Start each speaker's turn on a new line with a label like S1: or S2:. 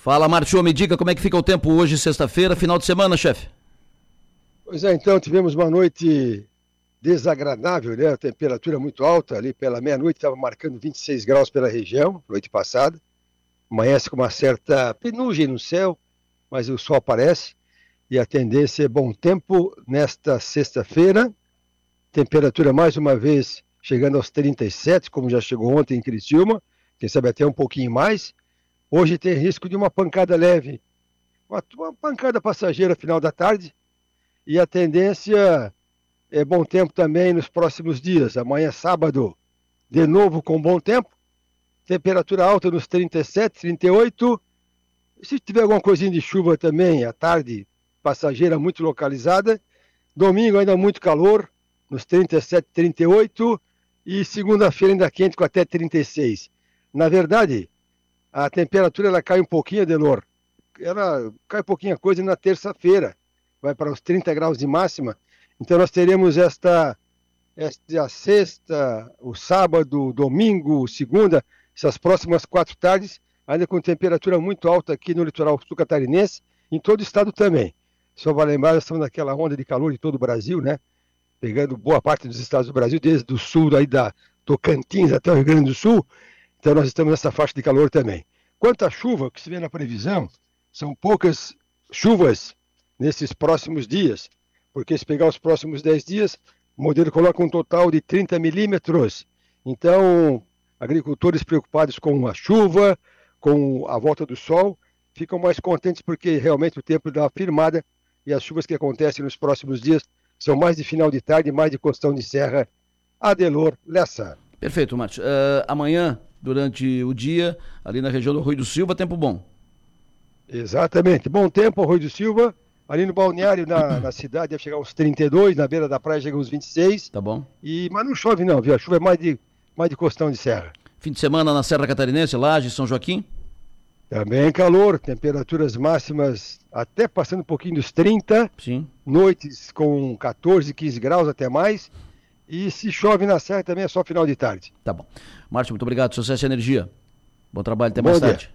S1: Fala, Martio, me diga como é que fica o tempo hoje, sexta-feira, final de semana, chefe.
S2: Pois é, então tivemos uma noite desagradável, né? A temperatura muito alta, ali pela meia-noite estava marcando 26 graus pela região, noite passada. Amanhece com uma certa penugem no céu, mas o sol aparece e a tendência é bom tempo nesta sexta-feira. Temperatura mais uma vez chegando aos 37, como já chegou ontem em Criciúma, quem sabe até um pouquinho mais. Hoje tem risco de uma pancada leve, uma, uma pancada passageira final da tarde, e a tendência é bom tempo também nos próximos dias. Amanhã, sábado, de novo com bom tempo. Temperatura alta nos 37, 38. Se tiver alguma coisinha de chuva também, à tarde, passageira muito localizada. Domingo ainda muito calor, nos 37, 38. E segunda-feira ainda quente com até 36. Na verdade, a temperatura ela cai um pouquinho, Adelor. Ela cai um pouquinho a coisa na terça-feira vai para os 30 graus de máxima. Então nós teremos esta, esta sexta, o sábado, domingo, segunda, essas próximas quatro tardes, ainda com temperatura muito alta aqui no litoral sul catarinense, em todo o estado também. Só vai lembrar, estamos naquela onda de calor de todo o Brasil, né? Pegando boa parte dos estados do Brasil, desde o sul aí da Tocantins até o Rio Grande do Sul. Então nós estamos nessa faixa de calor também. Quanto à chuva, que se vê na previsão, são poucas chuvas nesses próximos dias, porque se pegar os próximos 10 dias, o modelo coloca um total de 30 milímetros. Então, agricultores preocupados com a chuva, com a volta do sol, ficam mais contentes porque realmente o tempo dá uma firmada e as chuvas que acontecem nos próximos dias são mais de final de tarde, mais de costão de serra. Adelor Lessa.
S1: Perfeito, Márcio. Uh, amanhã, durante o dia, ali na região do Rui do Silva, tempo bom.
S2: Exatamente. Bom tempo, Rui do Silva. Ali no balneário, na, na cidade, deve chegar uns 32, na beira da praia chega uns 26.
S1: Tá bom.
S2: E, mas não chove não, viu? A chuva é mais de, mais de costão de serra.
S1: Fim de semana na Serra Catarinense, Laje, São Joaquim?
S2: Também calor, temperaturas máximas até passando um pouquinho dos 30.
S1: Sim.
S2: Noites com 14, 15 graus até mais. E se chove na serra também é só final de tarde.
S1: Tá bom. Márcio, muito obrigado. Sucesso e energia. Bom trabalho, até Bom mais dia. tarde.